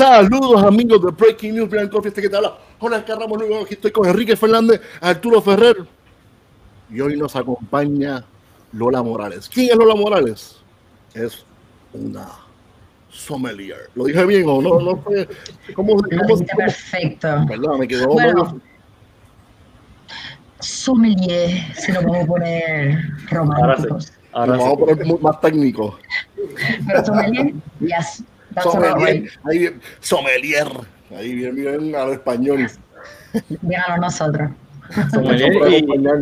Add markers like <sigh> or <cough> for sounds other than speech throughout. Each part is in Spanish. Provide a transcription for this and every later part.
Saludos amigos de Breaking News, Brian Coffee, este que te habla. Hola, Carramos Nuevo, aquí estoy con Enrique Fernández, Arturo Ferrer. Y hoy nos acompaña Lola Morales. ¿Quién es Lola Morales? Es una sommelier. ¿Lo dije bien o no? no sé. ¿Cómo, cómo, perfecto. Perdón, me quedó. Bueno, sommelier, si lo vamos a poner románticos. Ahora sí. Ahora vamos a poner más técnico. Pero sommelier, yes. Sommelier, ahí, sommelier. Ahí bien, bien a lo español. Bien a nosotros. Sommelier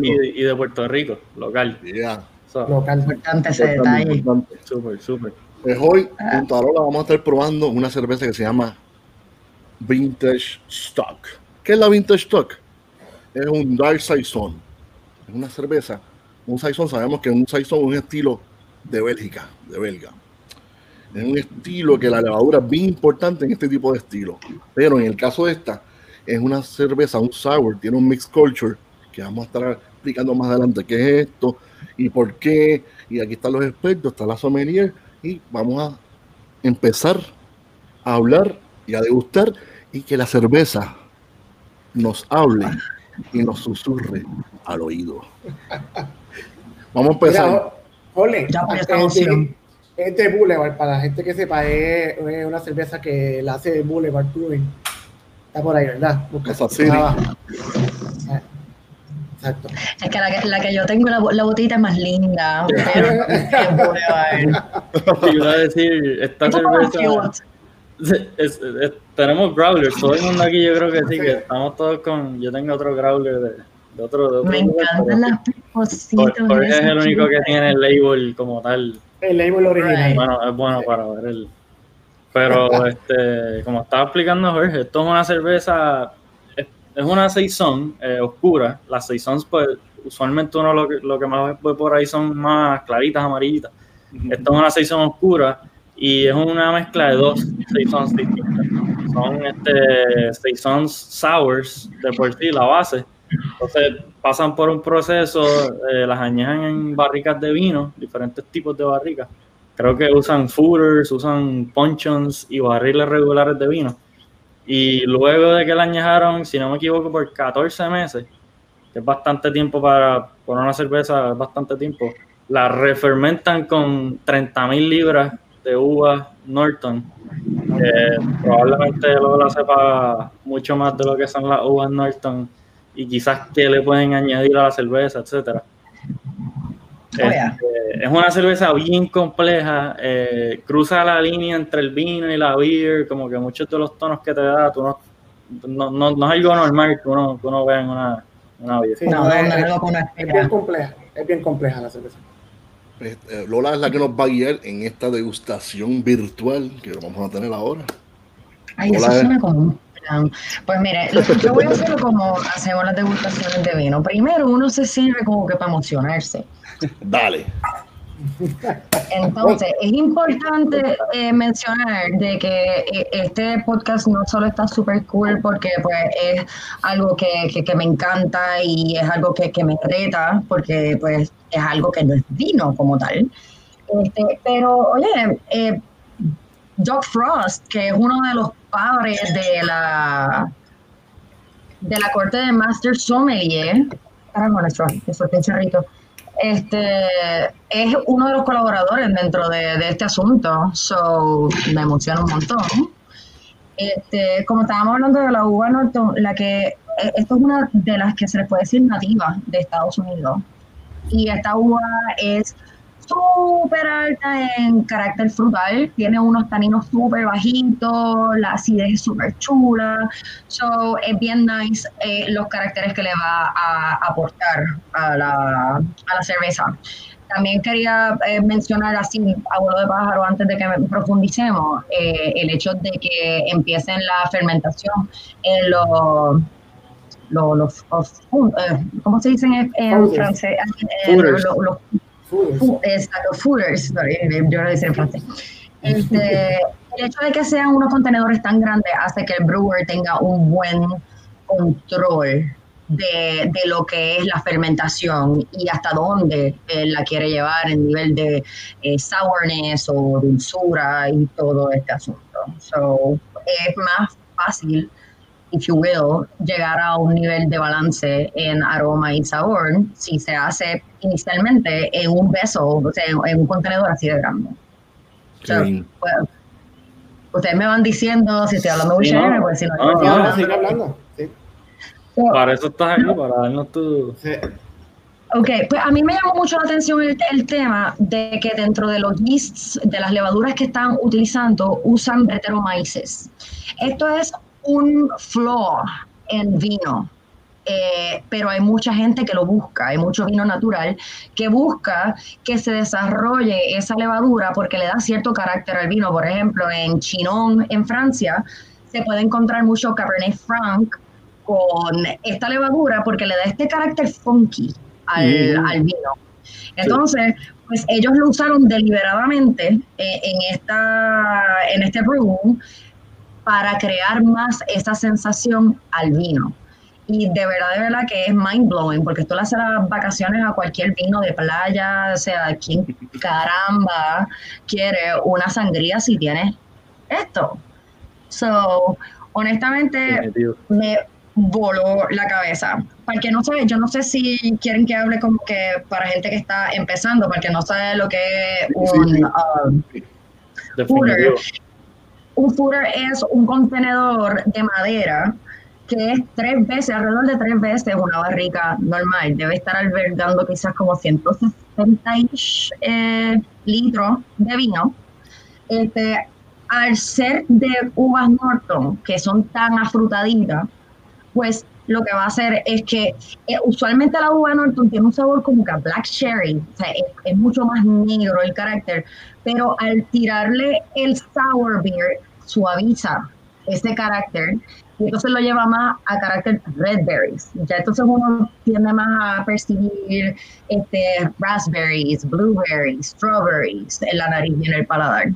y, y, de Puerto Rico, local. Yeah. So, local. Importante ese detalle. Súper, súper. Pues hoy, ah. junto a Lola, vamos a estar probando una cerveza que se llama Vintage Stock. ¿Qué es la Vintage Stock? Es un Dark Saison. Es una cerveza. Un Saison, sabemos que un Saison es un estilo de Bélgica, de belga. Es un estilo que la levadura es bien importante en este tipo de estilo. Pero en el caso de esta, es una cerveza, un sour, tiene un mixed culture, que vamos a estar explicando más adelante qué es esto y por qué. Y aquí están los expertos, está la sommelier, y vamos a empezar a hablar y a degustar y que la cerveza nos hable y nos susurre al oído. Vamos a empezar. Ole, este, este Boulevard, para la gente que sepa, es, una cerveza que la hace Boulevard Brewing. Está por ahí, ¿verdad? Busca, Exacto. Es que la, que la que yo tengo, la, la, botita es más linda. <laughs> Pero <laughs> es Boulevard. iba a decir, esta cerveza. Es, es, tenemos growlers, todo el mundo aquí yo creo que sí, que estamos todos con, yo tengo otro growler de, de otro, de otro Me encantan las cositas. Porque es el único que tiene el label como tal. El label original. Bueno, es bueno para ver el. Pero, <laughs> este, como estaba explicando Jorge, esto es una cerveza, es, una saison eh, oscura. Las saisons, pues, usualmente uno lo que, lo que más ve por ahí son más claritas, amarillitas. Esto es una saison oscura y es una mezcla de dos saisons distintas. Son este, saisons sours de por sí, la base. Entonces, pasan por un proceso, eh, las añejan en barricas de vino, diferentes tipos de barricas. Creo que usan footers, usan ponchons y barriles regulares de vino. Y luego de que la añejaron, si no me equivoco, por 14 meses, que es bastante tiempo para poner una cerveza, es bastante tiempo, la refermentan con 30.000 libras de uva Norton. probablemente luego la sepa mucho más de lo que son las uvas Norton y quizás qué le pueden añadir a la cerveza, etcétera. Oh, este, es una cerveza bien compleja, eh, cruza la línea entre el vino y la beer, como que muchos de los tonos que te da, tú no, no, no, no es algo normal que uno, que uno vea en una, una beer. no, es, es, bien compleja, es bien compleja la cerveza. Pues, eh, Lola es la que nos va a guiar en esta degustación virtual que vamos a tener ahora. Ay, eso suena como pues mire, yo voy a hacerlo como hacemos las degustaciones de vino. Primero uno se sirve como que para emocionarse. Dale. Entonces, es importante eh, mencionar de que eh, este podcast no solo está súper cool porque pues, es algo que, que, me encanta y es algo que, que, me reta porque pues es algo que no es vino como tal. Este, pero, oye, eh, Doc Frost, que es uno de los padres de la de la corte de Master Sommelier, nuestro, este es uno de los colaboradores dentro de, este asunto, so me emociona un montón. Este, como estábamos hablando de la uva Norton, la que e, esto es una de las que se le puede decir nativa de Estados Unidos. Y esta uva es súper alta en carácter frutal, tiene unos taninos súper bajitos, la acidez es súper chula, so es bien nice eh, los caracteres que le va a aportar a la, a la cerveza. También quería eh, mencionar así, a vuelo de pájaro, antes de que profundicemos, eh, el hecho de que empiecen la fermentación en los los, ¿cómo se dicen en, francés? los, Exacto, fooders, yo lo decía en francés. Este, <laughs> el hecho de que sean unos contenedores tan grandes hace que el brewer tenga un buen control de, de, lo que es la fermentación y hasta dónde él la quiere llevar en nivel de eh, sourness o dulzura y todo este asunto. So, es más fácil, if you will, llegar a un nivel de balance en aroma y sabor si se hace inicialmente en un beso, o sea, en un contenedor así de grande. So, pues, ustedes me van diciendo si estoy hablando muy Sí, no. pues si no, estoy hablando. sigue hablando. Sí. So, Para eso estás aquí, para darnos tu... Sí. Ok, pues a mí me llamó mucho la atención el, el tema de que dentro de los yeasts, de las levaduras que están utilizando, usan Brettanomyces. Esto es un flaw en vino, eh, pero hay mucha gente que lo busca, hay mucho vino natural que busca que se desarrolle esa levadura porque le da cierto carácter al vino. Por ejemplo, en Chinon, en Francia, se puede encontrar mucho Cabernet Franc con esta levadura porque le da este carácter funky al, Mm. al vino. Entonces, pues ellos lo usaron deliberadamente eh, en, esta, en este brew para crear más esa sensación al vino. Y de verdad, de verdad que es mind blowing, porque tú le haces las vacaciones a cualquier vino de playa, o sea, ¿quién caramba quiere una sangría si tienes esto? So, honestamente, me voló la cabeza. Para el que no sabe, yo no sé si quieren que hable como que para gente que está empezando, para el que no sabe lo que es un, um, Definitivo. Un footer es un contenedor de madera que es tres veces, alrededor de tres veces una barrica normal. Debe estar albergando quizás como 160 eh, litros de vino. Este, al ser de uvas Norton, que son tan afrutaditas, pues lo que va a hacer es que eh, usualmente la uva Norton tiene un sabor como que a black cherry, o sea, es, es mucho más negro el carácter, pero al tirarle el sour beer suaviza ese carácter y entonces lo lleva más a carácter red berries. Ya entonces uno tiende más a percibir este, raspberries, blueberries, strawberries en la nariz y en el paladar.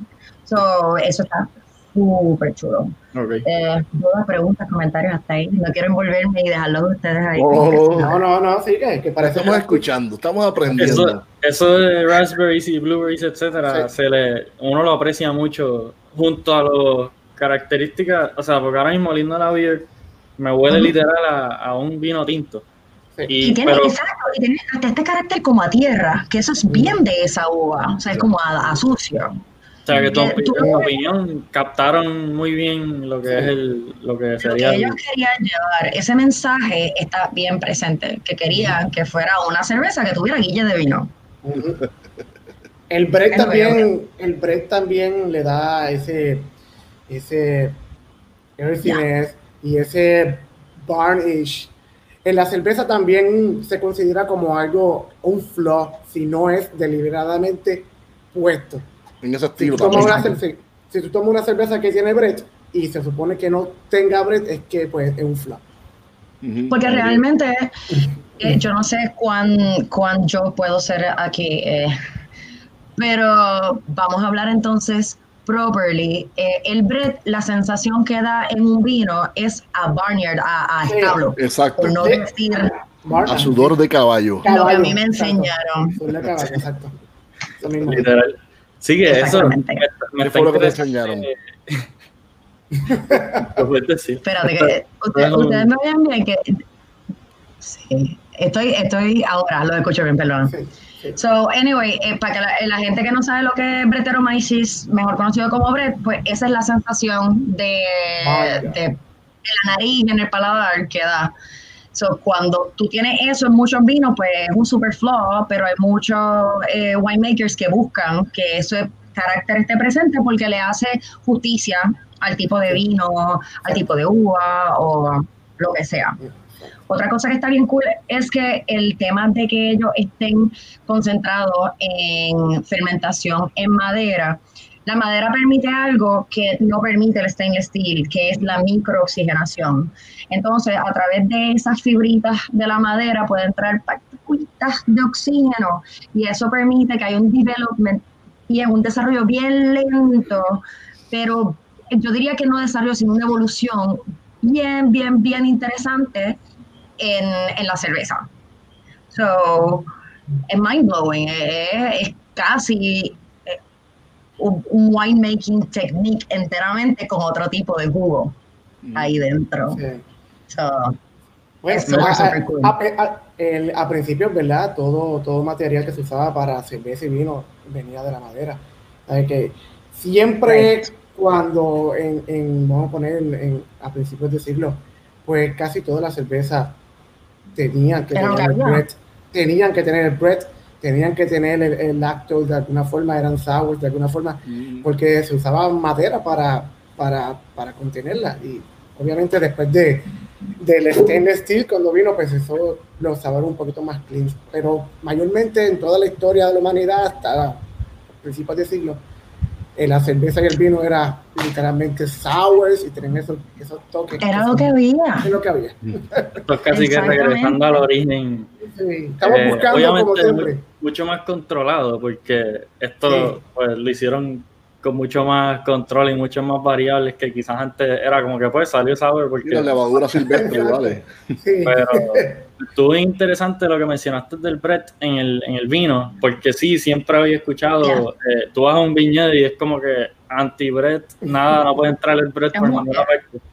So, eso está súper chulo. Ok. Eh, dudas, preguntas, comentarios hasta ahí. No quiero envolverme y dejarlo de ustedes ahí. No, no, no. No, no, sigue, que parece Estamos que- escuchando, estamos aprendiendo. Eso, eso de raspberries y blueberries, etcétera, Sí. se le, uno lo aprecia mucho junto a las características, o sea, porque ahora mismo lindo la beer me huele literal a, a un vino tinto. Sí. Y, Y tiene, pero, exacto, y tiene hasta este carácter como a tierra, que eso es bien de esa uva, o sea, es como a, a sucio. O sea, que tu, que tu opinión captaron muy bien lo que es el, lo que Lo sería que el- ellos querían llevar, ese mensaje está bien presente, que querían que fuera una cerveza que tuviera guille de vino. <laughs> El bread Es también, el bread también le da ese, ese earthiness y ese barnish. En la cerveza también se considera como algo, un flaw, si no es deliberadamente puesto. En ese Si tú, tomas una, cer- si tú tomas una cerveza que tiene bread y se supone que no tenga bread, es que pues es un. Ujú. Porque realmente eh, yo no sé cuán, cuán yo puedo ser aquí, eh, pero vamos a hablar entonces properly. Eh, el bread, la sensación que da en un vino es a barnyard, a, a Sí. establo, Exacto. por no Sí. decir A sudor de caballo. lo que a Caballo, mí me exacto. enseñaron. Sudor de caballo, exacto. Literal. Sigue eso. Me, me ¿Qué está fue lo que te enseñaron? <laughs> Decir. Espérate, que ustedes me ven bien que... Sí, estoy, estoy ahora, lo escucho bien, perdón. Sí, sí. So, anyway, eh, para que la, la gente que no sabe lo que es Brettanomyces, mejor conocido como Brett, pues esa es la sensación de, de la nariz en el paladar que da. So, cuando tú tienes eso en muchos vinos, pues es un super flaw, pero hay muchos eh, winemakers que buscan que ese carácter esté presente porque le hace justicia al tipo de vino, al tipo de uva o lo que sea. Otra cosa que está bien cool es que el tema de que ellos estén concentrados en fermentación en madera, la madera permite algo que no permite el stainless steel, que es la microoxigenación. Entonces, a través de esas fibritas de la madera pueden entrar partículas de oxígeno y eso permite que haya un development y un desarrollo bien lento, pero yo diría que no desarrollo, sino una evolución bien, bien, bien interesante en, la cerveza. So, es mind blowing, es, es casi, eh, un, un winemaking technique enteramente con otro tipo de jugo ahí dentro. Sí. So, Bueno, a, cool. a- a- el- a principio, ¿verdad? Todo, todo material que se usaba para cerveza y vino venía de la madera. ¿Sabes? Que siempre cuando en, en- vamos a poner en, a principios de siglo, pues casi todas las cervezas tenían que tener el bread, tenían que tener el bread, tenían que tener el, el lactose de alguna forma, eran sours de alguna forma, porque se usaba madera para, para, para contenerla. Y obviamente después de del stainless steel cuando vino, pues eso los sabores un poquito más clean. Pero mayormente en toda la historia de la humanidad, hasta principios de siglo, eh, la cerveza y el vino era literalmente sours y tenían esos, esos toques. era lo que había. Es lo que había. Esto es casi que regresando al origen. Sí, estamos Eh, buscando como obviamente siempre. mu- mucho más controlado porque esto Sí. pues, lo hicieron con mucho más control y muchas más variables que quizás antes era como que pues salió sour Y la porque levadura silvestre, <laughs> vale. Pero estuvo interesante lo que mencionaste del Brett en el, en el vino porque sí siempre había escuchado eh, tú vas a un viñedo y es como que anti Brett nada no puede entrar el Brett por ninguna parte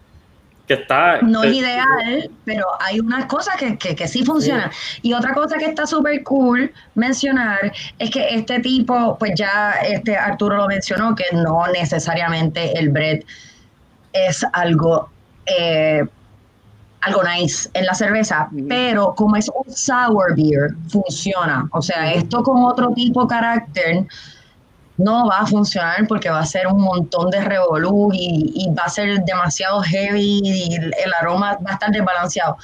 que está No es eh, ideal, pero hay unas cosas que, que, que sí funcionan. Y otra cosa que está súper cool mencionar es que este tipo, pues ya este Arturo lo mencionó, que no necesariamente el bread es algo, eh, algo nice en la cerveza, pero como es un sour beer, funciona. O sea, esto con otro tipo de carácter no va a funcionar porque va a ser un montón de revolú y, y va a ser demasiado heavy y el, aroma va a estar desbalanceado.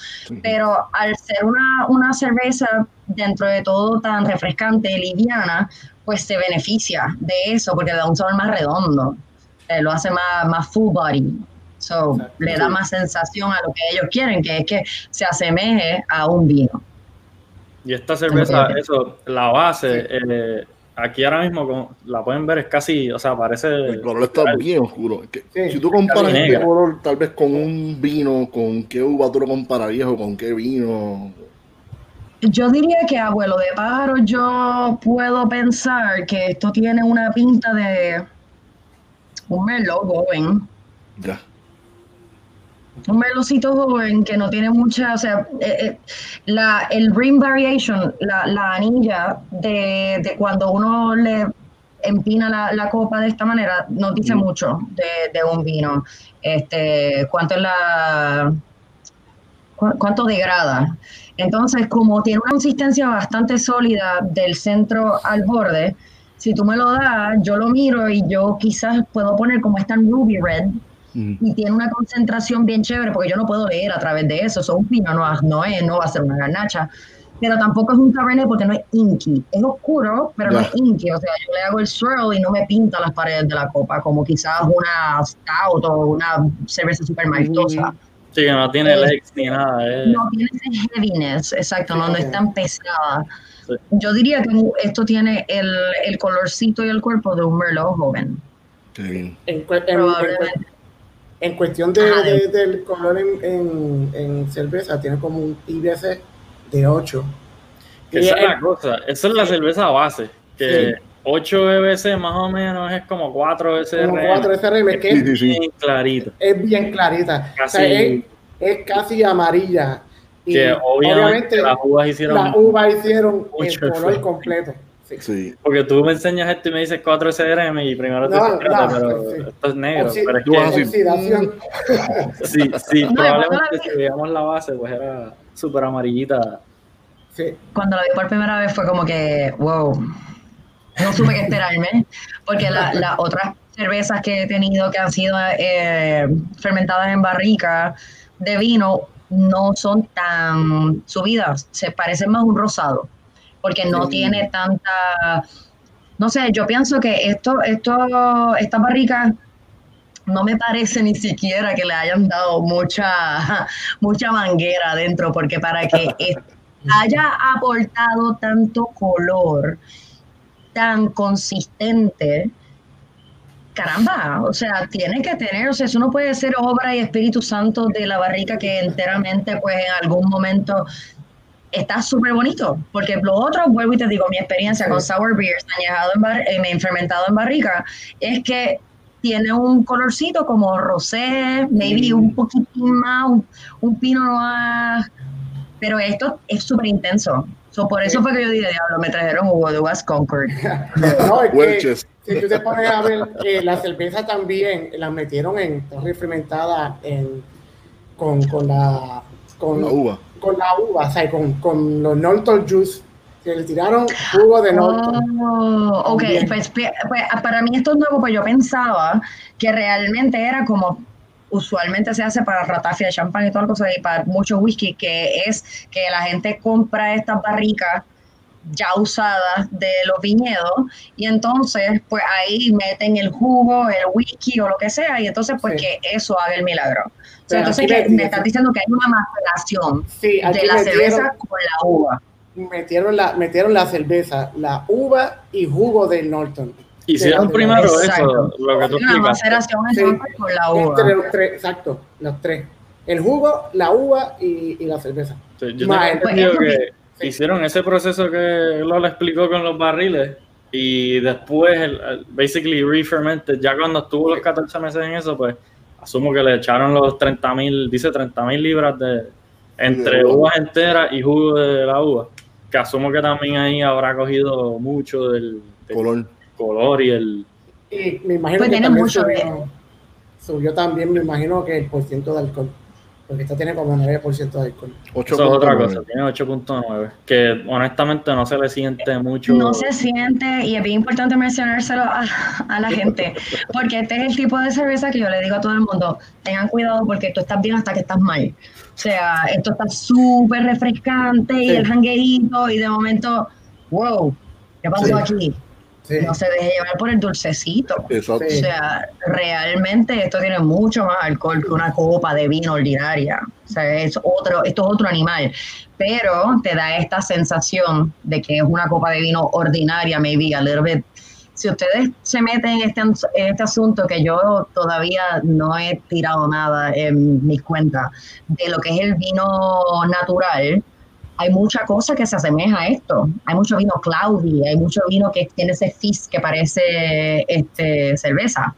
Pero al ser una, una cerveza dentro de todo tan refrescante, liviana, pues se beneficia de eso porque le da un sabor más redondo, eh, lo hace más, más full body. So, le da más sensación a lo que ellos quieren, que es que se asemeje a un vino. Y esta cerveza, eso, la base, eh, aquí ahora mismo como la pueden ver, es casi, o sea, parece... El color está bien oscuro. Es que Sí. Si tú comparas este negra. color tal vez con un vino, ¿con qué uva tú lo compararías o con qué vino? Yo diría que abuelo de pájaro, yo puedo pensar que esto tiene una pinta de un merlot joven, Ya. Un merlocito joven que no tiene mucha, o sea, eh, eh, la, el rim variation, la, la anilla de, de cuando uno le empina la, la copa de esta manera, nos dice Mm. mucho de, de un vino. Este, cuánto es la cu- cuánto degrada. Entonces, como tiene una consistencia bastante sólida del centro al borde, si tú me lo das, yo lo miro y yo quizás puedo poner como está en Ruby Red Mm. y tiene una concentración bien chévere porque yo no puedo leer a través de eso. Eso un vino no, no, es, no va a ser una garnacha. Pero tampoco es un cabernet porque no es inky. Es oscuro, pero no Ya. es inky. O sea, yo le hago el swirl y no me pinta las paredes de la copa, como quizás una stout o una cerveza super maltosa. Sí, que no tiene Eh, legs ni nada. eh. No tiene ese heaviness, exacto, no, no es tan pesada. Sí. Yo diría que esto tiene el, el colorcito y el cuerpo de un merlot joven. Qué bien. En- en, Probablemente. En cuestión de, Ajá, de- del color en, en, en cerveza, tiene como un IBC de 8. Que esa es la cosa, esa es la cerveza base, que Sí. 8 BBC más o menos es como 4 SRM. Como 4 SRM, que Sí, es, sí, sí. Bien clarito. es bien clarita. O sea, Casi- es, es casi amarilla. Y Que obviamente, las uvas hicieron las uvas hicieron mucho el color efecto. completo. Sí. Sí. Porque tú me enseñas esto y me dices 4 SRM y primero te No, dices, "Espérate, no, pero sí. esto es negro. Oxi- pero es que Oxidación. sí, sí, No, probablemente si veíamos la base, pues era súper amarillita. Sí. Cuando la vi por primera vez fue como que, wow, no supe qué esperarme, porque la- las otras cervezas que he tenido que han sido eh, fermentadas en barrica de vino no son tan subidas, se parecen más a un rosado, porque no Sí. tiene tanta, no sé, yo pienso que esto, esto, estas barricas no me parece ni siquiera que le hayan dado mucha, <laughs> mucha manguera adentro, porque para que <laughs> haya aportado tanto color tan consistente, caramba, o sea, tiene que tener, o sea, eso no puede ser obra y Espíritu Santo de la barrica que enteramente, pues en algún momento está súper bonito, porque lo otro, vuelvo y te digo, mi experiencia con sour beers añejado en bar, eh, fermentado en barrica, es que tiene un colorcito como rosé, maybe un poquitín más, un, un pino noir, pero esto es súper intenso. So, por eso fue que yo dije, diablo, me trajeron jugo de West Concord. <laughs> <laughs> no, es que, si tú te pones a ver, eh, la cerveza también la metieron en torre fermentada en, con, con, la, con la uva. Con la uva, o sea, con, con los Norton Juice que le tiraron jugo de Norton. Oh, ok, pues, pues, para mí esto es nuevo, pues yo pensaba que realmente era como usualmente se hace para ratafia de champán y todas las cosas y para mucho whisky, que es que la gente compra estas barricas ya usadas de los viñedos y entonces pues ahí meten el jugo, el whisky o lo que sea y entonces pues que eso haga el milagro. Entonces me, estás diciendo que hay una maceración de la cerveza con la uva. Metieron la, metieron la cerveza, la uva y jugo del Norton. Hicieron primero eso, lo que tú Una maceración con la uva. Entre los tres, exacto, los tres. El jugo, la uva y, y la cerveza. yo tengo entendido que hicieron ese proceso que Lola explicó con los barriles y después, el, basically, re-fermented. Ya cuando estuvo los 14 meses en eso, pues asumo que le echaron los 30 mil, dice 30 mil libras de entre uvas enteras y jugo de la uva. Que asumo que también ahí habrá cogido mucho del, color. color y el. Y me imagino pues que también subió, subió también, me imagino que el porcentaje de alcohol porque esta tiene como 9% de alcohol. Eso es otra cosa, tiene 8.9, que honestamente no se le siente mucho. No se siente, y es bien importante mencionárselo a, a, la gente, porque este es el tipo de cerveza que yo le digo a todo el mundo, tengan cuidado porque tú estás bien hasta que estás mal. O sea, esto está súper refrescante y el janguerito, y de momento, wow, ¿qué pasó aquí? No se deje llevar por el dulcecito. O sea, realmente esto tiene mucho más alcohol que una copa de vino ordinaria. O sea, es otro, esto es otro animal. Pero te da esta sensación de que es una copa de vino ordinaria, maybe a little bit. Si ustedes se meten en este, en este asunto, que yo todavía no he tirado nada en mis cuentas, de lo que es el vino natural, hay mucha cosa que se asemeja a esto. Hay mucho vino cloudy, hay mucho vino que tiene ese fizz que parece este, cerveza.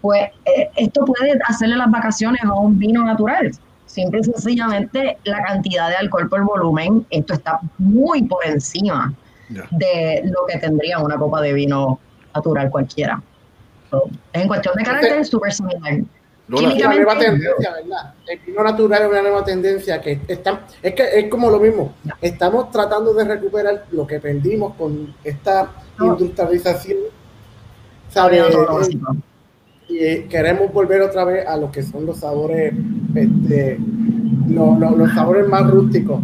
Pues eh, esto puede hacerle las vacaciones a un vino natural. Simple y sencillamente la cantidad de alcohol por volumen, esto está muy por encima de lo que tendría una copa de vino natural cualquiera. en cuestión de carácter, es súper similar. No, es una nueva tendencia, ¿verdad? El vino natural es una nueva tendencia que está, es que es como lo mismo. Estamos tratando de recuperar lo que perdimos con esta industrialización. ¿sabes? y eh, queremos volver otra vez a lo que son los sabores, este, los sabores más rústicos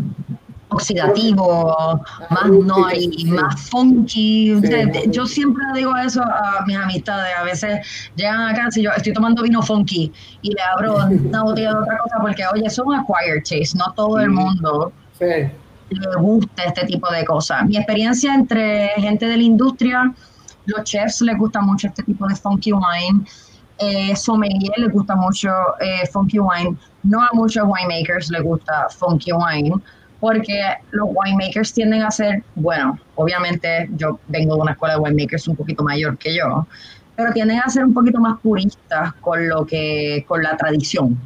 oxidativo, más noisy, más funky. yo siempre digo eso a mis amistades. A veces llegan acá, si yo estoy tomando vino funky y le abro una <laughs> botella de otra cosa, porque oye, son acquired taste, no todo el mundo le gusta este tipo de cosas. Mi experiencia entre gente de la industria, los chefs les gusta mucho este tipo de funky wine. Eh, sommelier les gusta mucho eh, funky wine. No a muchos winemakers les gusta funky wine porque los winemakers tienden a ser, bueno, obviamente yo vengo de una escuela de winemakers un poquito mayor que yo, pero tienden a ser un poquito más puristas con lo que, con la tradición.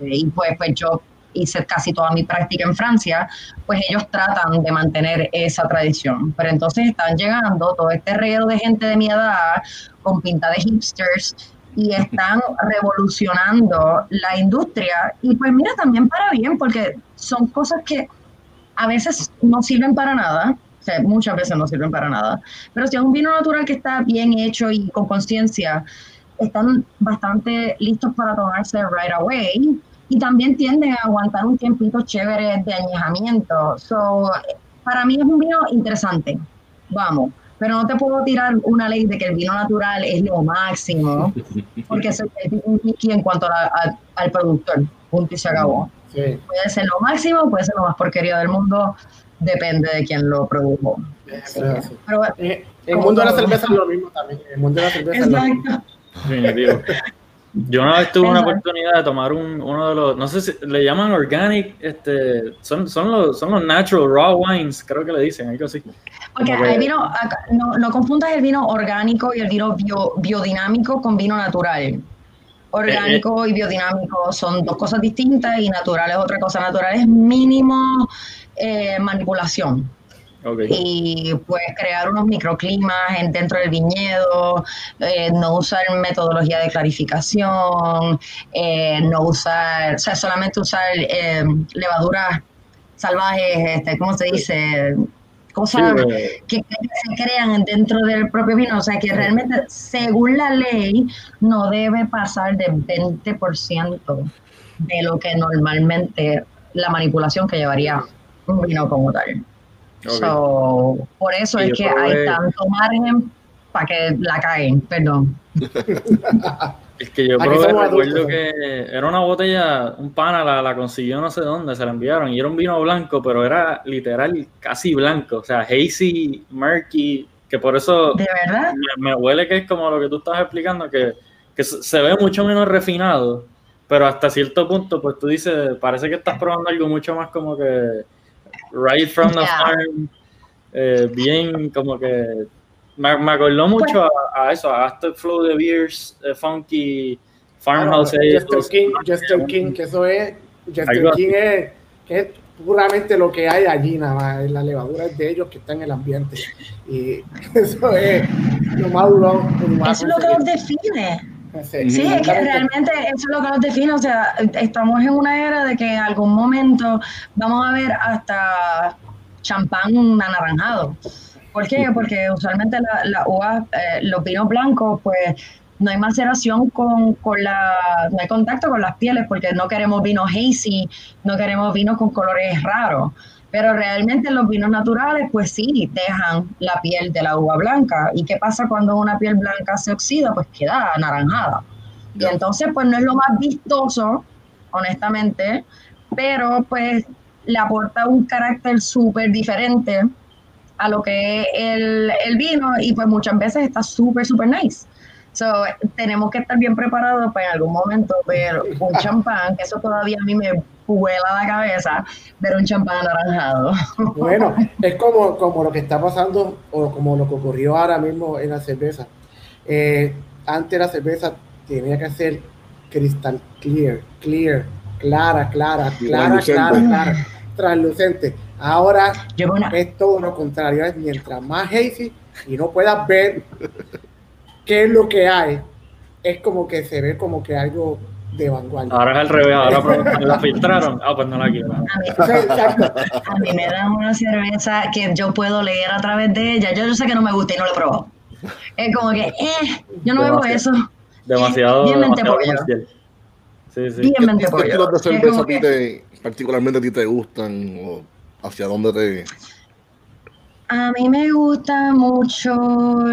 Eh, y pues, pues yo hice casi toda mi práctica en Francia, pues ellos tratan de mantener esa tradición. Pero entonces están llegando todo este reguero de gente de mi edad con pinta de hipsters y <laughs> están revolucionando la industria. Y pues mira, también para bien, porque son cosas que a veces no sirven para nada, o sea, muchas veces no sirven para nada, pero si es un vino natural que está bien hecho y con conciencia, están bastante listos para tomarse right away y también tienden a aguantar un tiempito chévere de añejamiento. So, para mí es un vino interesante, vamos, pero no te puedo tirar una ley de que el vino natural es lo máximo, porque es un en cuanto al productor, punto y se acabó. Puede ser lo máximo, puede ser lo más porquería del mundo, depende de quién lo produjo. Pero, eh, el mundo de la cerveza es lo mismo también. El mundo de la cerveza es lo mismo. Yo una vez tuve una oportunidad de tomar un, uno de los, no sé si le llaman organic, este, son, son, los, son los natural raw wines, creo que le dicen, algo así. Porque que- hay vino, acá- no, no confundas el vino orgánico y el vino bio- biodinámico con vino natural. Orgánico y biodinámico son dos cosas distintas y natural es otra cosa. Natural es mínimo eh, manipulación y pues crear unos microclimas en- dentro del viñedo, eh, no usar metodología de clarificación, eh, no usar, o sea, solamente usar eh, levaduras salvajes, este, ¿cómo se dice? Cosas que, que se crean dentro del propio vino, o sea que realmente según la ley no debe pasar de 20% de lo que normalmente la manipulación que llevaría un vino como tal. ok. So, por eso Y es que hay tanto margen para que la caguen, perdón. <laughs> Es que yo somos recuerdo que era una botella, un pana la, la consiguió no sé dónde, se la enviaron y era un vino blanco, pero era literal casi blanco, o sea, hazy, murky, que por eso ¿De verdad? me, me huele que es como lo que tú estabas explicando, que, que se se ve mucho menos refinado, pero hasta cierto punto, pues tú dices, parece que estás probando algo mucho más como que right from the Yeah. farm, eh, bien como que me, me acordó mucho a, a eso, a este flow de beers, eh, funky, farmhouse Jester King, Jester King, que eso es, así. King es, que es puramente lo que hay allí, nada más, la levadura es de ellos que está en el ambiente. Y <laughs> eso es lo más duro. lo más Eso es lo que los conseguir. define. Sí, Sí, es que realmente eso es lo que nos define. O sea, estamos en una era de que en algún momento vamos a ver hasta champán anaranjado. ¿Por qué? Porque usualmente la, la uva, eh, los vinos blancos, pues no hay maceración con, con la, no hay contacto con las pieles porque no queremos vinos hazy, no queremos vinos con colores raros. Pero realmente los vinos naturales, pues sí, dejan la piel de la uva blanca. ¿Y qué pasa cuando una piel blanca se oxida? Pues queda anaranjada. Y entonces, pues no es lo más vistoso, honestamente, pero pues le aporta un carácter súper diferente a lo que es el, el vino y pues muchas veces está súper, súper nice. So, tenemos que estar bien preparados para en algún momento ver un <laughs> champán, que eso todavía a mí me vuela la cabeza, ver un champán anaranjado. Bueno, <laughs> es como, como lo que está pasando o como lo que ocurrió ahora mismo en la cerveza. Eh, antes la cerveza tenía que ser cristal clear, clear, clara, clara, clara, clara, clara, translucente. Ahora Yo veo una, es todo lo contrario, es mientras más hazy y no puedas ver qué es lo que hay, es como que se ve como que algo de vanguardia. Ahora es al revés, ahora <laughs> ¿la filtraron? Ah, pues no la quiero. a mí, me dan una cerveza que yo puedo leer a través de ella. Yo, yo sé que no me gusta y no lo he probado. Es como que, eh, yo no bebo Demasiado. eso. Demasiado, Bien mente demasiado. Sí, sí. Bien ¿Qué, estilos de cerveza a ti que- te, particularmente a ti te gustan o hacia dónde te... A mí me gusta mucho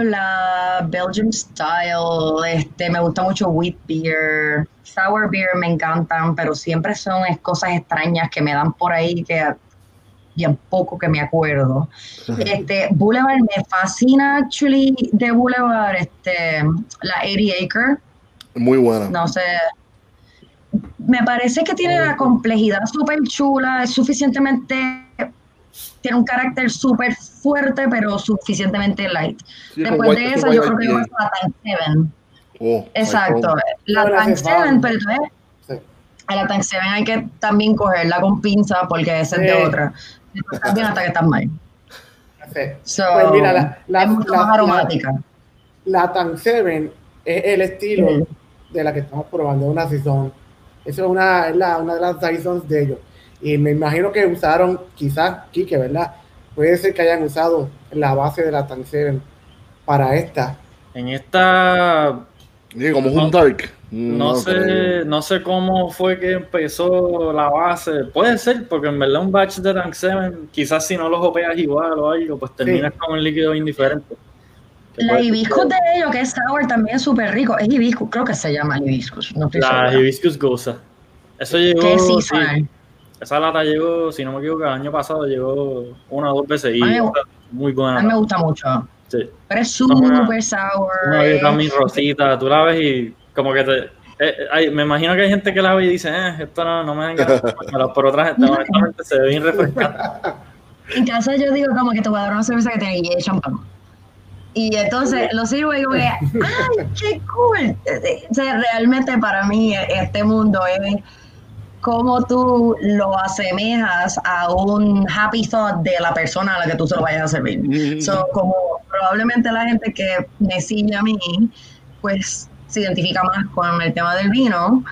la Belgian Style, este, me gusta mucho wheat beer, sour beer me encantan, pero siempre son cosas extrañas que me dan por ahí que bien poco que me acuerdo. <laughs> Este, Boulevard me fascina actually de Boulevard, este, la 80 Acre, Muy buena. no sé. Me parece que tiene la complejidad súper chula, es suficientemente, tiene un carácter súper fuerte, pero suficientemente light. Sí, Después de esa, yo creo que paso a la Tank 7. Oh, Exacto. La Ahora Tank se 7, van. pero Sí. a la Tank 7 hay que también cogerla con pinza porque esa es de Sí. otra. No estás bien hasta que estás mal. Sí. So, Pues mira, la- la- es mucho la- más la- aromática. La Tan 7 es el estilo de la que estamos probando, una Saison. Eso es una, es la, una de las Saisons de ellos. Y me imagino que usaron, quizás, Kike, ¿verdad? Puede ser que hayan usado la base de la Tan 7 para esta. En esta Sí, como es un dark. No, sé, creo. no sé cómo fue que empezó la base. Puede ser, porque en verdad un batch de Tank 7, quizás si no los opeas igual o algo, pues terminas con un líquido indiferente. La hibiscus de ellos, que es sour, también es súper rico. Es hibiscus, creo que se llama hibiscus. No estoy La segura. Hibiscus Goza. Eso llegó. Que sí, seasonal. esa lata llegó, si no me equivoco, el año pasado llegó una o dos veces y me muy buena. A mí me gusta mucho. Sí. Pero es súper sour. Una eh, bebida muy rosita, tú la ves y como que te, eh, hay- me imagino que hay gente que la ve y dice, eh, esto no, no me tomármelo", <laughs> pero otra gente, honestamente, se ve bien refrescante. En casa yo digo como que te voy a dar una cerveza que tiene champán. Y entonces lo sirvo y que, ¡ay, qué cool! O sea, realmente para mí este mundo es cómo tú lo asemejas a un happy thought de la persona a la que tú se lo vayas a servir. Mm. So, como probablemente la gente que me sigue a mí, pues se identifica más con el tema del vino,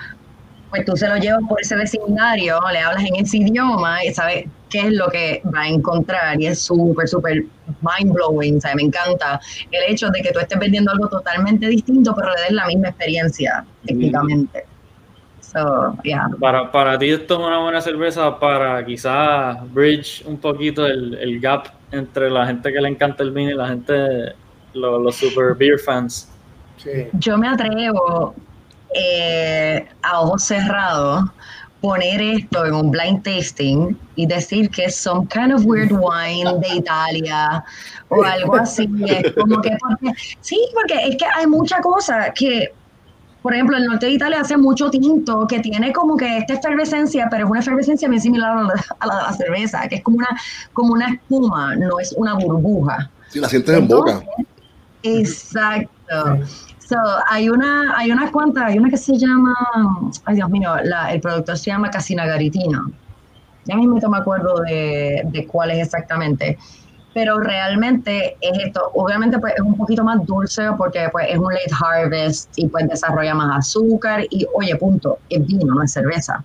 pues tú se lo llevas por ese vecindario, le hablas en ese idioma y sabes qué es lo que va a encontrar y es súper, súper mind blowing, o sea, me encanta el hecho de que tú estés vendiendo algo totalmente distinto, pero le des la misma experiencia técnicamente. So, yeah. Para, para ti esto es una buena cerveza para quizás bridge un poquito el, el gap entre la gente que le encanta el vino y la gente, lo- los super beer fans. Sí. Yo me atrevo eh, a ojos cerrados poner esto en un blind tasting y decir que es some kind of weird wine de Italia o algo así. Es como que porque, sí, porque es que hay mucha cosa que, por ejemplo, el norte de Italia hace mucho tinto que tiene como que esta efervescencia, pero es una efervescencia bien similar a la, a la de la cerveza, que es como una, como una espuma, no es una burbuja. Si la sientes en boca. Exacto. So, hay una, hay unas cuantas, hay una que se llama, ay Dios mío, la- el productor se llama Casina Garitino. Ya mismo me acuerdo de, de cuál es exactamente. Pero realmente es esto, obviamente pues es un poquito más dulce porque pues es un late harvest y pues desarrolla más azúcar y oye, punto, es vino, no es cerveza.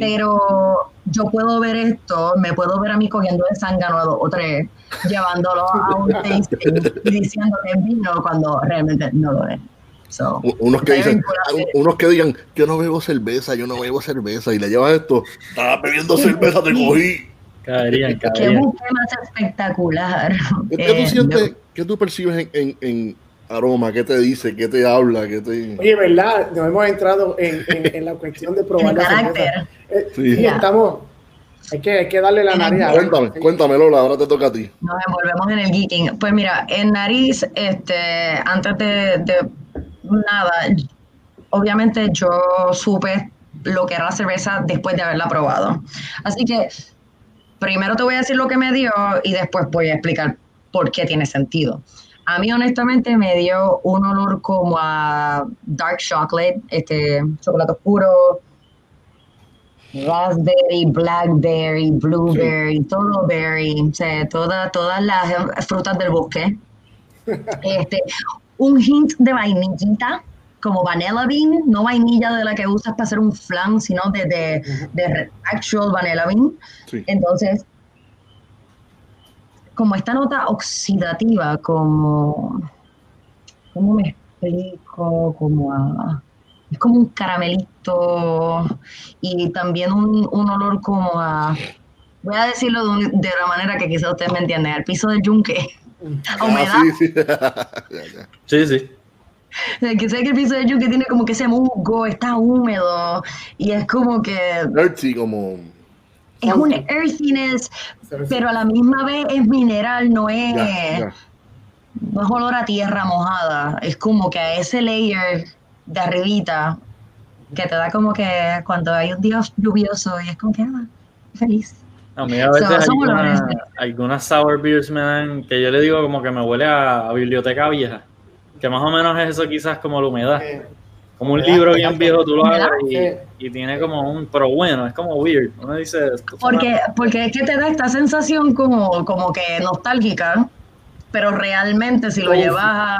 Pero yo puedo ver esto, me puedo ver a mí cogiendo de zángano a dos o tres, llevándolo a un <laughs> tasting y diciendo que es vino cuando realmente no lo es. So, Unos que dicen, unos que digan, yo no bebo cerveza, yo no bebo cerveza, y le llevas esto, estaba bebiendo cerveza, te cogí. Caerían, Qué caerían. buque más espectacular. ¿Qué, qué Eh, tú sientes, qué tú percibes en, en- en aroma? ¿Qué te dice? ¿Qué te habla? ¿Qué te... Oye, ¿verdad? Nos hemos entrado en, en- en la cuestión de probar la cerveza. carácter. Eh, Sí. estamos. Hay que, hay que darle la nariz a Cuéntame, cuéntame, Lola, ahora te toca a ti. Nos envolvemos en el geeking. Pues mira, en nariz, este, antes de, de nada, obviamente yo supe lo que era la cerveza después de haberla probado. Así que primero te voy a decir lo que me dio y después voy a explicar por qué tiene sentido. A mí honestamente me dio un olor como a dark chocolate, este chocolate oscuro, raspberry, blackberry, blueberry, todo berry, o sea, toda- todas las frutas del bosque. <laughs> Este, un hint de vainillita, como vanilla bean, no vainilla de la que usas para hacer un flan, sino de, de, actual vanilla bean. Sí. Entonces, como esta nota oxidativa, como, ¿cómo me explico? Como a- es como un caramelito y también un, un olor como a, voy a decirlo de, un- de la manera que quizás ustedes me entienden, al piso del yunque. <laughs> Ah, sí, sí. <laughs> Ya. Sí, sí. Que sé que el piso del yunque tiene como que ese musgo, está húmedo y es como que Dirty, como... es un earthiness, pero a la misma vez es mineral, no es... Ya, ya. no es olor a tierra mojada, es como que a ese layer de arribita que te da como que cuando hay un día lluvioso y es como que ah, feliz. A mí a veces son algunas, sour beers me dan, que yo le digo como que me huele a, a biblioteca vieja. Que más o menos es eso quizás como la humedad. Eh, Como un libro bien viejo, tú lo abres y, y tiene como un, pero bueno, es como weird. Uno dice, esto Porque, porque es que te da esta sensación como, como que nostálgica, pero realmente si lo llevas a,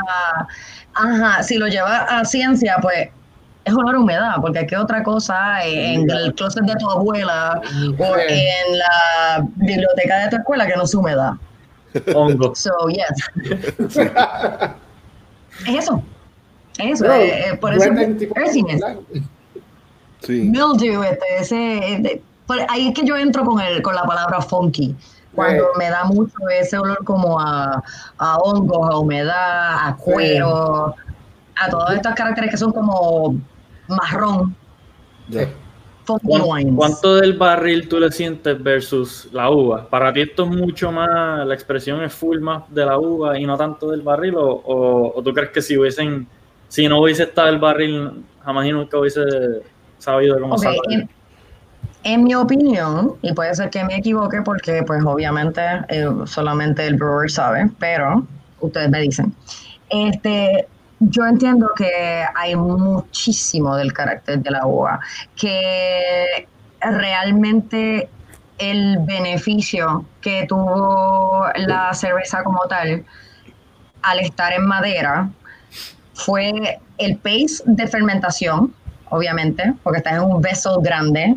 ajá, si lo llevas a ciencia, pues es olor a humedad, porque qué otra cosa hay en el closet de tu abuela o en la biblioteca de tu escuela que no es humedad. hongo. So, yes. <laughs> es eso. Es eso. Pero, eh, eh, por eso, earthiness, Sí. mildew, este, ese, eh, por ahí es que yo entro con, el, con la palabra funky. Cuando Sí. me da mucho ese olor como a, a hongos, a humedad, a cuero, a todos estos caracteres que son como marrón, Ya. funky ¿Cuán- wines. ¿Cuánto del barril tú le sientes versus la uva? ¿Para ti esto es mucho más, la expresión es full más de la uva y no tanto del barril? ¿O, o- o tú crees que si hubiesen si no hubiese estado el barril, jamás y nunca hubiese sabido cómo Ok, sacarlo. en, en mi opinión, y puede ser que me equivoque porque pues obviamente eh, solamente el brewer sabe, pero ustedes me dicen. Este, yo entiendo que hay muchísimo del carácter de la uva, que realmente el beneficio que tuvo la cerveza como tal al estar en madera fue el pace de fermentación, obviamente, porque estás en un vessel grande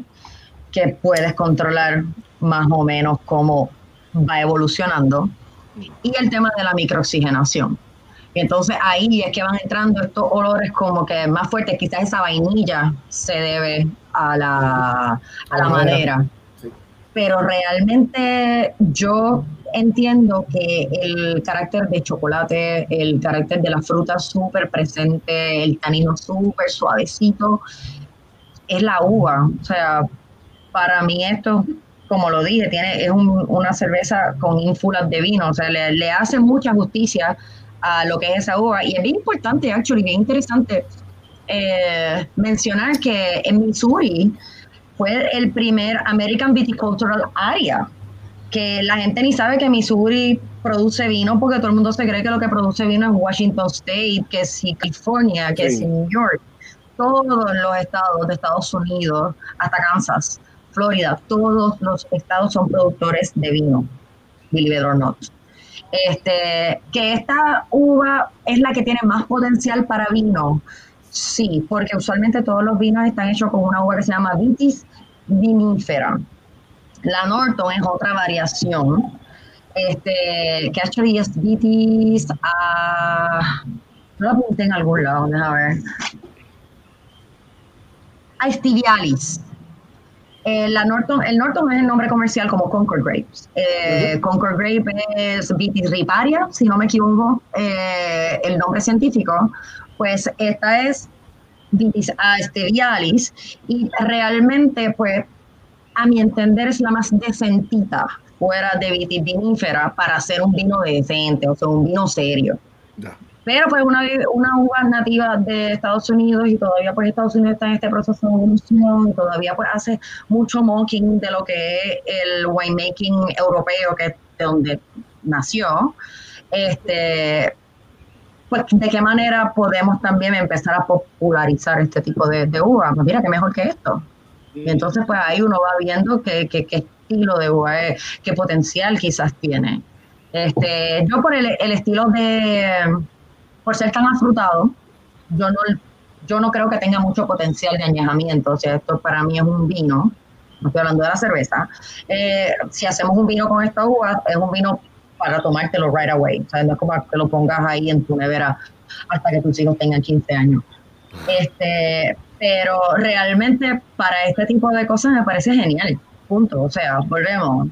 que puedes controlar más o menos cómo va evolucionando, y el tema de la microoxigenación. Entonces ahí es que van entrando estos olores como que más fuertes, quizás esa vainilla se debe a la, a la Madera. madera. Sí. Pero realmente yo entiendo que el carácter de chocolate, el carácter de la fruta súper presente, el tanino súper suavecito, es la uva. O sea, para mí esto, como lo dije, tiene, es un- una cerveza con ínfulas de vino, o sea, le, le hace mucha justicia a lo que es esa uva. Y es bien importante, actually, bien interesante eh, mencionar que en Missouri fue el primer American Viticultural Area, que la gente ni sabe que Missouri produce vino porque todo el mundo se cree que lo que produce vino es Washington State, que si California, que Sí. si New York, todos los estados de Estados Unidos, hasta Kansas, Florida, todos los estados son productores de vino, believe it or not. Este, que esta uva es la que tiene más potencial para vino. Sí, porque usualmente todos los vinos están hechos con una uva que se llama Vitis vinifera. La Norton es otra variación, este, que actually es Vitis, ah, no la apunté en algún lado, déjame ver. Eh, la Norton, el Norton es el nombre comercial como Concord Grapes. Eh, Concord Grape es Vitis riparia, si no me equivoco, eh, el nombre científico. Pues esta es Vitis aesterialis y realmente, pues, a mi entender es la más decentita fuera de Vitis vinífera para hacer un vino decente, o sea, un vino serio. Ya. Pero pues una, una uva nativa de Estados Unidos y todavía pues Estados Unidos está en este proceso de evolución y todavía pues hace mucho mocking de lo que es el winemaking europeo que es de donde nació. Este, pues de qué manera podemos también empezar a popularizar este tipo de, de uva. Pues mira, qué mejor que esto. Y entonces pues ahí uno va viendo qué, qué, qué estilo de uva es, qué potencial quizás tiene. Este, yo por el, el estilo de, por ser tan afrutado, yo no, yo no creo que tenga mucho potencial de añejamiento. O sea, esto para mí es un vino, no estoy hablando de la cerveza. Eh, si hacemos un vino con esta uva, es un vino para tomártelo right away. O sea, no es como que lo pongas ahí en tu nevera hasta que tus hijos tengan 15 años. Este, pero realmente para este tipo de cosas me parece genial. Punto. O sea, volvemos.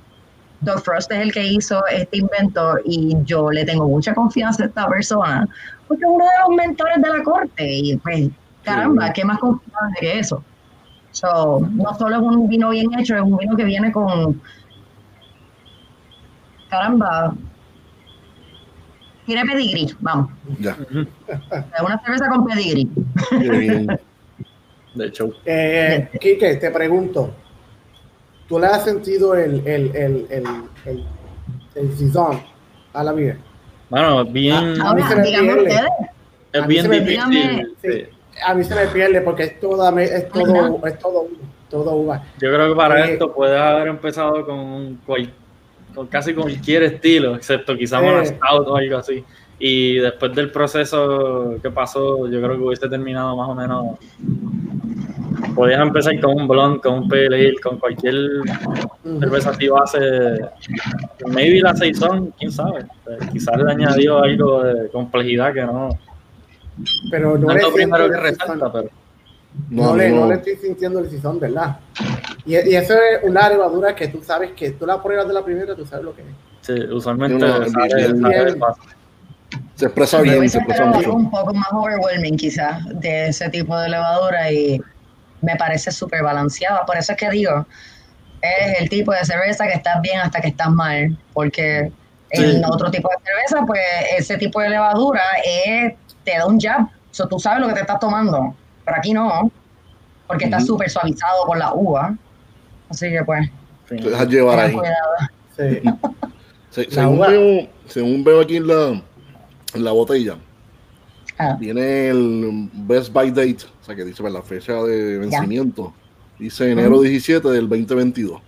Doug Frost es el que hizo este invento y yo le tengo mucha confianza a esta persona porque es uno de los mentores de la corte y pues caramba, qué más confiable que eso. So, no solo es un vino bien hecho, es un vino que viene con caramba tiene pedigrí, vamos. Ya. Es una cerveza con pedigrí. De hecho, Eh, Quique, te pregunto, ¿tú le has sentido el, el, el, el, el, el a la vida? bueno, es bien, A mí se Ahora, me pierde. es bien difícil. Sí, a mí se me pierde porque es, toda, es todo, es todo todo uva. Yo creo que para Eh, esto puedes haber empezado con, cual- con casi cualquier estilo, excepto quizás Eh. stout o algo así. Y después del proceso que pasó, yo creo que hubiese terminado más o menos. Podías empezar con un blond, con un pale ale, con cualquier cerveza así base. Maybe la Saison, quién sabe. Eh, Quizás le añadió algo de complejidad que no. Pero no No es lo primero que resalta, pero. No, No, le, no no. le estoy sintiendo el sazón, ¿verdad? Y, y eso es una levadura que tú sabes que tú la pruebas de la primera, tú sabes lo que es. Sí, usualmente No, no, sale, bien, sale bien. Se expresa bien, se expresa mucho. un poco más overwhelming quizás de ese tipo de levadura y me parece súper balanceada. Por eso es que digo, es el tipo de cerveza que estás bien hasta que estás mal, porque en Sí. otro tipo de cerveza, pues ese tipo de levadura es- te da un jab So, tú sabes lo que te estás tomando, pero aquí no, porque está Ujú. súper suavizado por la uva. Así que pues, Sí. Te dejas llevar ahí. Sí. <laughs> Se- según, veo, según veo aquí en la, en la botella, Ah, viene el Best By Date, o sea que dice pues, la fecha de vencimiento. Dice enero Ujú. 17 del 2022. O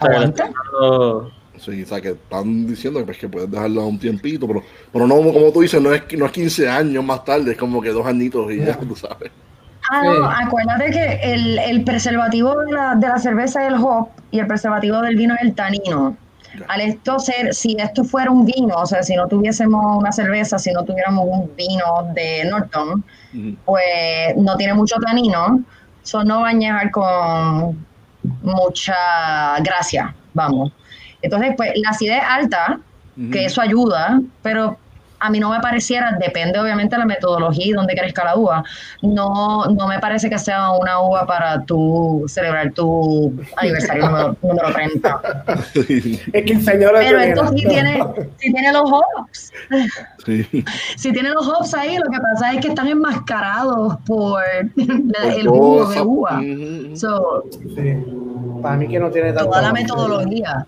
sea, le aguanta. Sí, o sea que están diciendo que, pues, que puedes dejarla un tiempito, pero, pero no, como tú dices, no es, no es 15 años más tarde, es como que dos añitos y ya, tú sabes. Ah, no, acuérdate que el, el preservativo de la, de la cerveza es el hop y el preservativo del vino es el tanino. Al esto ser, si esto fuera un vino, o sea, si no tuviésemos una cerveza, si no tuviéramos un vino de Norton, pues no tiene mucho tanino, eso no va a añejar con mucha gracia, vamos. Entonces, pues la acidez alta, que eso ayuda, pero a mí no me pareciera, depende obviamente de la metodología y dónde crezca la uva, no, no me parece que sea una uva para tu celebrar tu aniversario número, <laughs> número 30. El quinceañero de Pero tu esto sí tiene, sí tiene los hops. Sí. <laughs> Si tiene los hops ahí, lo que pasa es que están enmascarados por la- <laughs> el jugo de uva. So, Sí. Para mí que no tiene tanto. toda la metodología.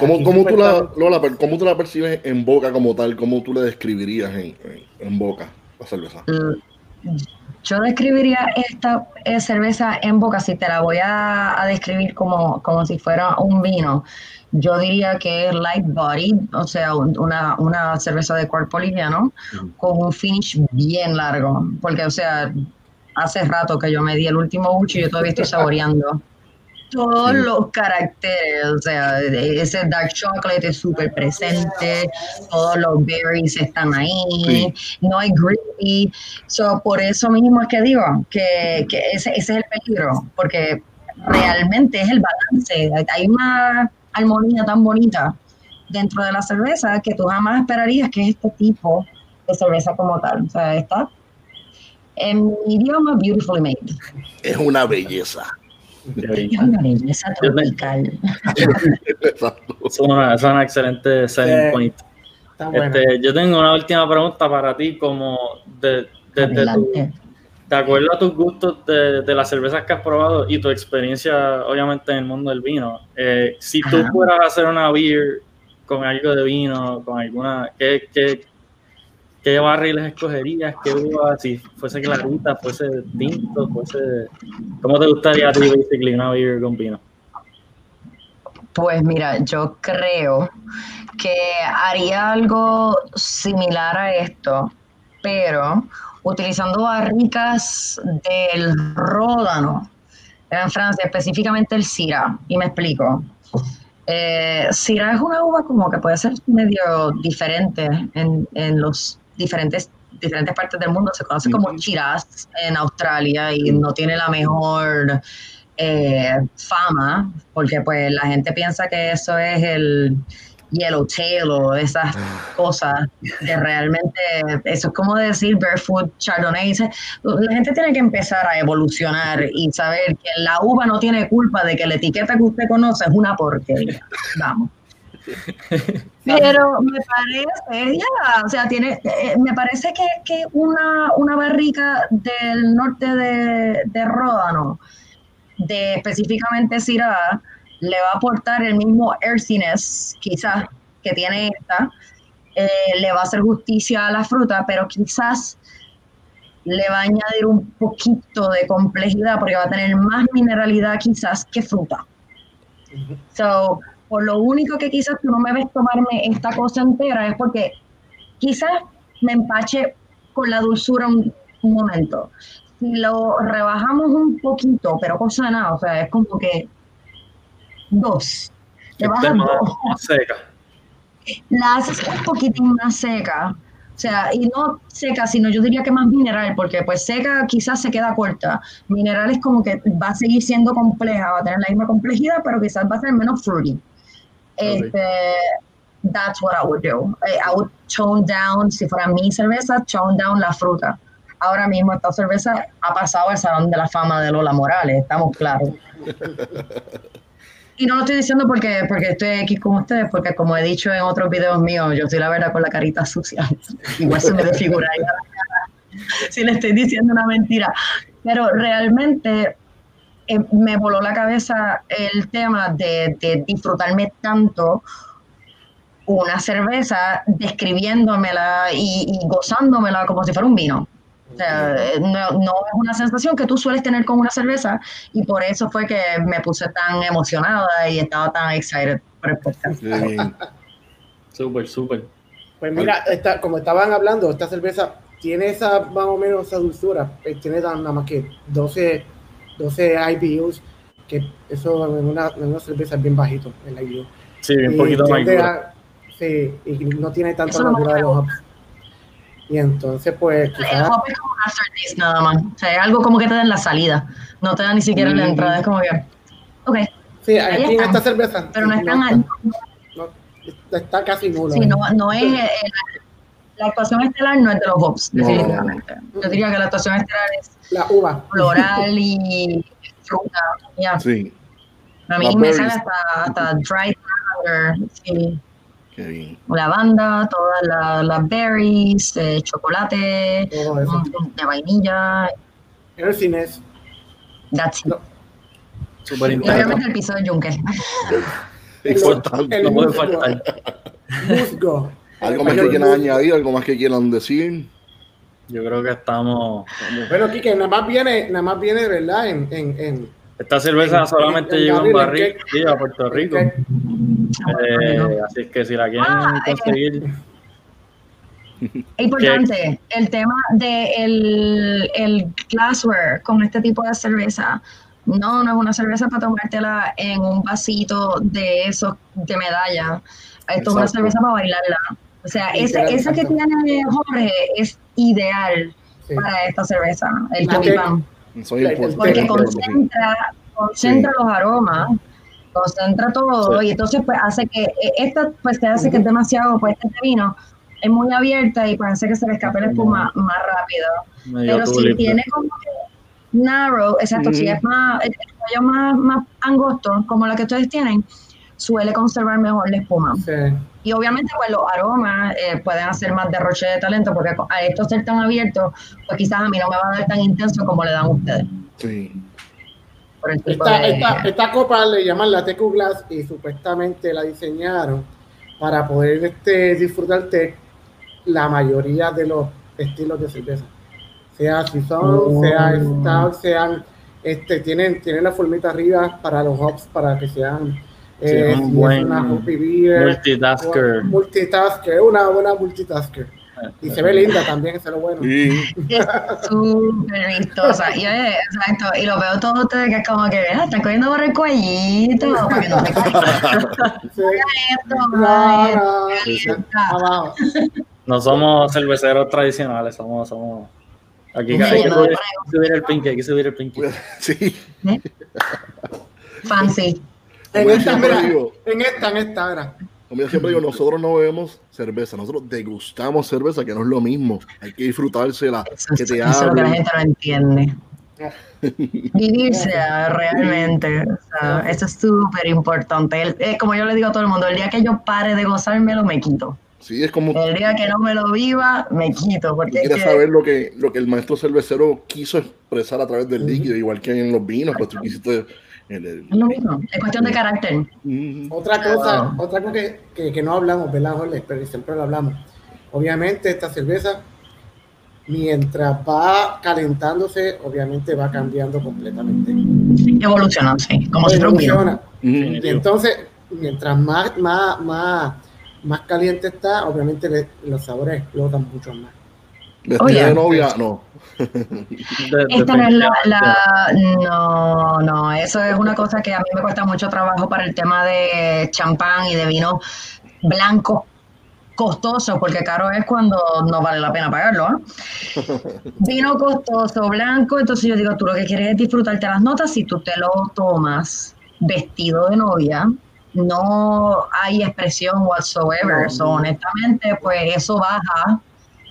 ¿Cómo, cómo tú la, Lola, cómo tú la percibes en boca como tal? ¿Cómo tú le describirías en, en, en boca la cerveza? Mm, Yo describiría esta eh, cerveza en boca, si te la voy a, a describir como, como si fuera un vino, yo diría que es light body, o sea, un- una, una cerveza de cuerpo liviano Ujú. con un finish bien largo, porque, o sea, hace rato que yo me di el último bucho y yo todavía estoy saboreando <laughs> todos los caracteres, o sea, ese dark chocolate es súper presente, todos los berries están ahí, no hay gritty, so, por eso mismo es que digo que, que ese, ese es el peligro, porque realmente es el balance, hay una armonía tan bonita dentro de la cerveza que tú jamás esperarías que es este tipo de cerveza como tal, o sea, está en mi idioma beautifully made. Es una belleza. Es <laughs> una belleza tropical. Exacto. Es una, es una excelente selling point. Este, yo tengo una última pregunta para ti, como de, de- de tu- Adelante. de acuerdo a tus gustos de, de las cervezas que has probado y tu experiencia, obviamente, en el mundo del vino. eh, si tú Ajá. fueras a hacer una beer con algo de vino, con alguna, ¿qué, qué, qué barriles escogerías? ¿Qué uva? Si fuese clarita, fuese tinto, fuese... ¿Cómo te gustaría a ti, basically, una beer con vino? Pues mira, yo creo que haría algo similar a esto, pero utilizando barricas del ródano en Francia, específicamente el Syrah, y me explico. Eh, es una uva como que puede ser medio diferente en, en los diferentes diferentes partes del mundo. Se conoce como. Shiraz en Australia y no tiene la mejor eh, fama, porque pues la gente piensa que eso es el yellowtail o esas cosas que realmente, eso es como decir barefoot chardonnay. La gente tiene que empezar a evolucionar y saber que la uva no tiene culpa de que la etiqueta que usted conoce es una porquería. Vamos. <laughs> Pero me parece, ya, o sea, tiene, eh, me parece que, que una, una barrica del norte de, de Ródano, de específicamente Syrah, le va a aportar el mismo earthiness, quizás, que tiene esta, eh, le va a hacer justicia a la fruta, pero quizás le va a añadir un poquito de complejidad, porque va a tener más mineralidad quizás que fruta. So, por lo único que quizás tú no me ves tomarme esta cosa entera es porque quizás me empache con la dulzura un, un momento. Si lo rebajamos un poquito, pero cosa de nada, o sea, es como que dos. Le bajas Esté más- dos. más seca. La haces un poquitín más seca. O sea, y no seca, sino yo diría que más mineral, porque pues seca quizás se queda corta. Mineral es como que va a seguir siendo compleja, va a tener la misma complejidad, pero quizás va a ser menos fruity. Este, that's what I would do. Eh, I would tone down, si fuera mi cerveza, tone down la fruta. Ahora mismo esta cerveza ha pasado al Salón de la Fama de Lola Morales, estamos claros. Y no lo estoy diciendo porque, porque estoy aquí con ustedes, porque como he dicho en otros videos míos, yo estoy la verdad con la carita sucia. <laughs> Igual se me desfigura <laughs> si le estoy diciendo una mentira. Pero realmente eh, me voló la cabeza el tema de, de disfrutarme tanto una cerveza describiéndomela y, y gozándomela como si fuera un vino. O sea, no, no es una sensación que tú sueles tener con una cerveza y por eso fue que me puse tan emocionada y estaba tan excited por el podcast. <laughs> Súper, súper. Pues mira, esta, como estaban hablando, esta cerveza tiene esa más o menos esa dulzura, eh, tiene nada más que 12, 12 IBUs, que eso en una, en una cerveza es bien bajito, el IBU. Sí, un poquito más. Sí, y no tiene tanta Eso no de los hops. Y entonces, pues, El quizás, hop es como un aftertaste nada más. O sea, es algo como que te da en la salida. No te da ni siquiera en la Mm. entrada. Es como que, ok, sí, ahí aquí en está. esta cerveza, pero no es tan está- alto. no, está casi nulo. Sí, no, no es. eh, la actuación estelar no es de los hops, No. definitivamente. Yo diría que la actuación estelar es La uva. floral y fruta. Ya. Sí, A mí me sale hasta, hasta dried lavender, sí. qué bien. lavanda, todas la- las berries, eh, chocolate, de vainilla, Earthiness. that's it. No. Súper obviamente el piso de yunque. <laughs> Importante. el No puede faltar. Musgo. Algo más que quieran añadir, algo más que quieran decir. Yo creo que estamos. Bueno, Kike, nada más viene, nada más viene, ¿verdad? En, en, en, Esta cerveza En- solamente en llegó en barril, barril ¿en sí, a Puerto Rico. en- Eh, así es que si la quieren Ah, eh. conseguir, Es importante, el tema de el, el glassware con este tipo de cerveza. No, no es una cerveza para tomártela en un vasito de esos de medalla. Esto es una Exacto. cerveza para bailarla. O sea, esa, Literal, esa que tiene Jorge es ideal sí. para esta cerveza, el que- importante. Porque Sí. concentra, concentra los aromas, concentra todo Sí. y entonces pues hace que eh, esta pues te hace que es demasiado, pues este vino es muy abierta y pues hace que se le escape la espuma más rápido. medio Pero si tiene como que narrow, exacto, si es más, el cuello más, más angosto, como la que ustedes tienen, suele conservar mejor la espuma. Sí. Y obviamente pues los aromas eh, pueden hacer más derroche de talento porque a esto ser tan abierto, pues quizás a mí no me va a dar tan intenso como le dan ustedes. Sí. Por el tipo Esta, de- esta, esta copa le llaman la TQ Glass y supuestamente la diseñaron para poder este, disfrutarte la mayoría de los estilos de cerveza. Sea Saison, Oh. sea Stout, sean, este, tienen, tienen la formita arriba para los hops para que sean eh, un buen una multitasker. multitasker, una buena multitasker. Y se ve linda también, eso es lo bueno. Y <laughs> es súper vistosa. Y oye, exacto, y lo veo todo ustedes que es como que, mira, están cogiendo por el cuellito, para que no te <laughs> Sí. esto, No, somos cerveceros tradicionales, somos, somos. Aquí Sí, hay que subir el pinky, hay que subir el pinky. <laughs> sí. ¿Eh? Fancy. En esta, mira, digo, en esta, en esta, ahora. como yo siempre digo, nosotros no bebemos cerveza, nosotros degustamos cerveza, que no es lo mismo. Hay que disfrutársela, Eso, que es- te eso es lo que la gente no entiende. Vivirse ah, realmente. O sea, eso es súper importante. El- eh, como yo le digo a todo el mundo, el día que yo pare de gozármelo, me quito. Sí, es como El día que no me lo viva, me quito. Porque es quieres que- saber lo que, lo que el maestro cervecero quiso expresar a través del líquido, igual que en los vinos, pues tú quisiste. El- el- es lo mismo. Es cuestión de carácter. Otra cosa, Wow. otra cosa que, que, que no hablamos, ¿verdad, Jorge? Pero siempre lo hablamos. Obviamente, esta cerveza, mientras va calentándose, obviamente va cambiando completamente. Evolucionó, sí. Como un vino. Evoluciona. Y entonces, mientras más, más, más, más caliente está, obviamente le- los sabores explotan mucho más. Vestida Oye. de novia, no. Esta no es la, No, no, eso es una cosa que a mí me cuesta mucho trabajo para el tema de champán y de vino blanco costoso, porque caro es cuando no vale la pena pagarlo. ¿ah? <laughs> Vino costoso, blanco, entonces yo digo, tú lo que quieres es disfrutarte las notas, si tú te lo tomas vestido de novia, no hay expresión whatsoever. No. So, honestamente, pues eso baja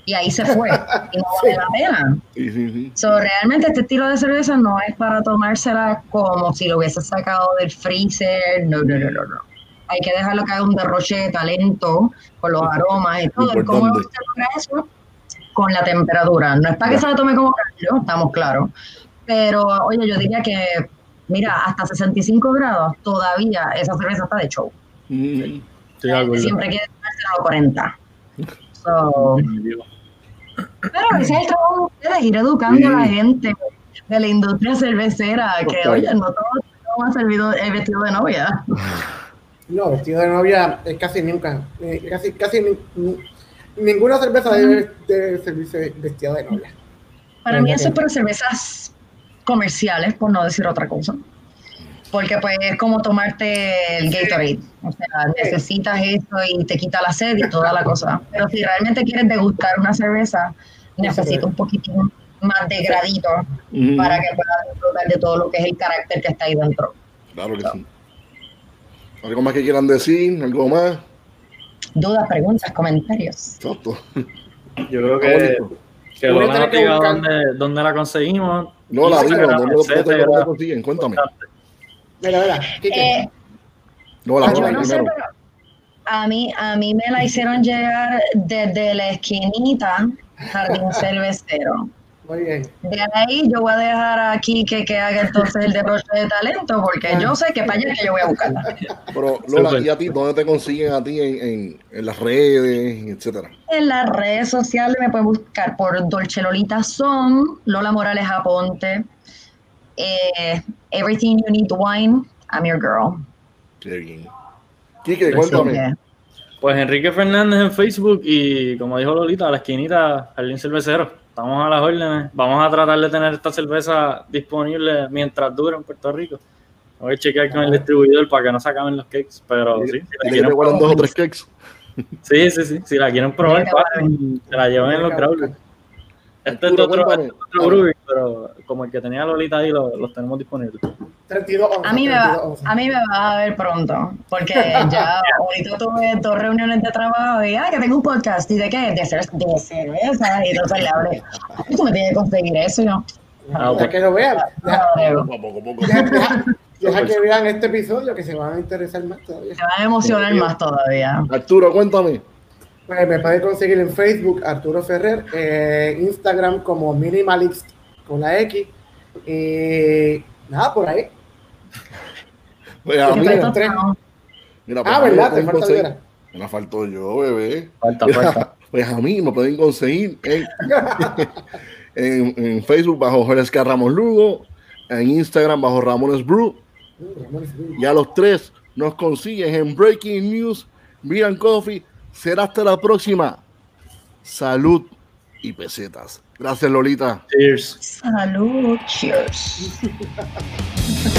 y ahí se fue. <laughs> Y no vale la pena. Sí, sí, sí. So, realmente este estilo de cerveza no es para tomársela como si lo hubiese sacado del freezer. No, no, no, no, no. Hay que dejarlo que haga un derroche de talento con los aromas y todo. ¿Y ¿Cómo Importante. se logra eso? con la temperatura. No es para que se la tome como callo, estamos claros. Pero, oye, yo diría que, mira, hasta 65 grados, todavía esa cerveza está de show. Mm. Siempre quiere tomárselo a 40. So, pero ese es el trabajo de ustedes, ir educando a la gente de la industria cervecera, que, oye, no todos han servido el vestido de novia. No, vestido de novia es casi nunca, eh, casi, casi ni- ninguna cerveza debe, debe servirse vestida de novia. Para mí eso es para cervezas comerciales, por no decir otra cosa. Porque pues es como tomarte el Gatorade. O sea, necesitas eso y te quita la sed y toda la cosa. Pero si realmente quieres degustar una cerveza, necesitas un poquitín más de gradito Mm. para que puedas disfrutar de todo lo que es el carácter que está ahí dentro. Claro que sí. ¿Algo más que quieran decir? ¿Algo más? Dudas, preguntas, comentarios. Exacto. Yo creo que, que diga buscar- dónde, dónde la conseguimos. No, la digo, ¿dónde lo- lo- lo consiguen? Cuéntame. Mira, mira, Eh, No, la yo no sé, pero a mí, a mí me la hicieron llegar desde la esquinita Jardín Cervecero. muy bien. De ahí yo voy a dejar aquí que, que haga entonces el derroche de talento, porque yo sé que para allá es que yo voy a buscarla. Pero Lola. ¿y a ti dónde te consiguen a ti en, en, en las redes, etcétera? En las redes sociales me pueden buscar por Dolce Lolita Son, Lola Morales Aponte, eh, Everything You Need Wine, I'm Your Girl. Qué bien. Quique, cuéntame. Pues Enrique Fernández en Facebook y como dijo Lolita, a la esquinita Jardín Cervecero. Estamos a las órdenes. Vamos a tratar de tener esta cerveza disponible mientras dure en Puerto Rico. Voy a chequear con el distribuidor para que no se acaben los cakes. Pero sí, si la Dile que quieren probar, dos o tres cakes. sí, sí, sí. Si la quieren probar, se la llevan en los growlers. Este es otro, este es otro brewery, pero como el que tenía Lolita ahí, lo- los tenemos disponibles. 32 onzas, A mí, me va, 32 onzas. a mí me vas a ver pronto, porque <laughs> ya ahorita tuve dos reuniones de trabajo y, ah, que tengo un podcast, ¿y de qué? De, cer de cerveza, y entonces le hablé, "Ay, tú me tienes que conseguir eso, yo, Ah, que lo vean. Deja, "Ah, Poco a poco, poco a deja- poco. deja- <laughs> deja que vean este episodio que se van a interesar más todavía. te va a emocionar más todavía. Arturo, cuéntame. Pues me puede conseguir en Facebook Arturo Ferrer, eh, Instagram como Minimalist con la X. Y nada, por ahí. <laughs> Pues a mí, Siempre mira, tostado. mira, pues Ah, a mí me ¿verdad? Te pueden falta conseguir-. Me la faltó yo, bebé. Falta, Mira, falta. <laughs> pues a mí me pueden conseguir en, <laughs> en, en Facebook bajo Jorge. Ramos Lugo, en Instagram bajo Ramones Brew, y a los tres nos consigues en Breaking News, and Coffee. Será hasta la próxima. Salud y pesetas. Gracias, Lolita. Cheers. Salud, cheers. <laughs>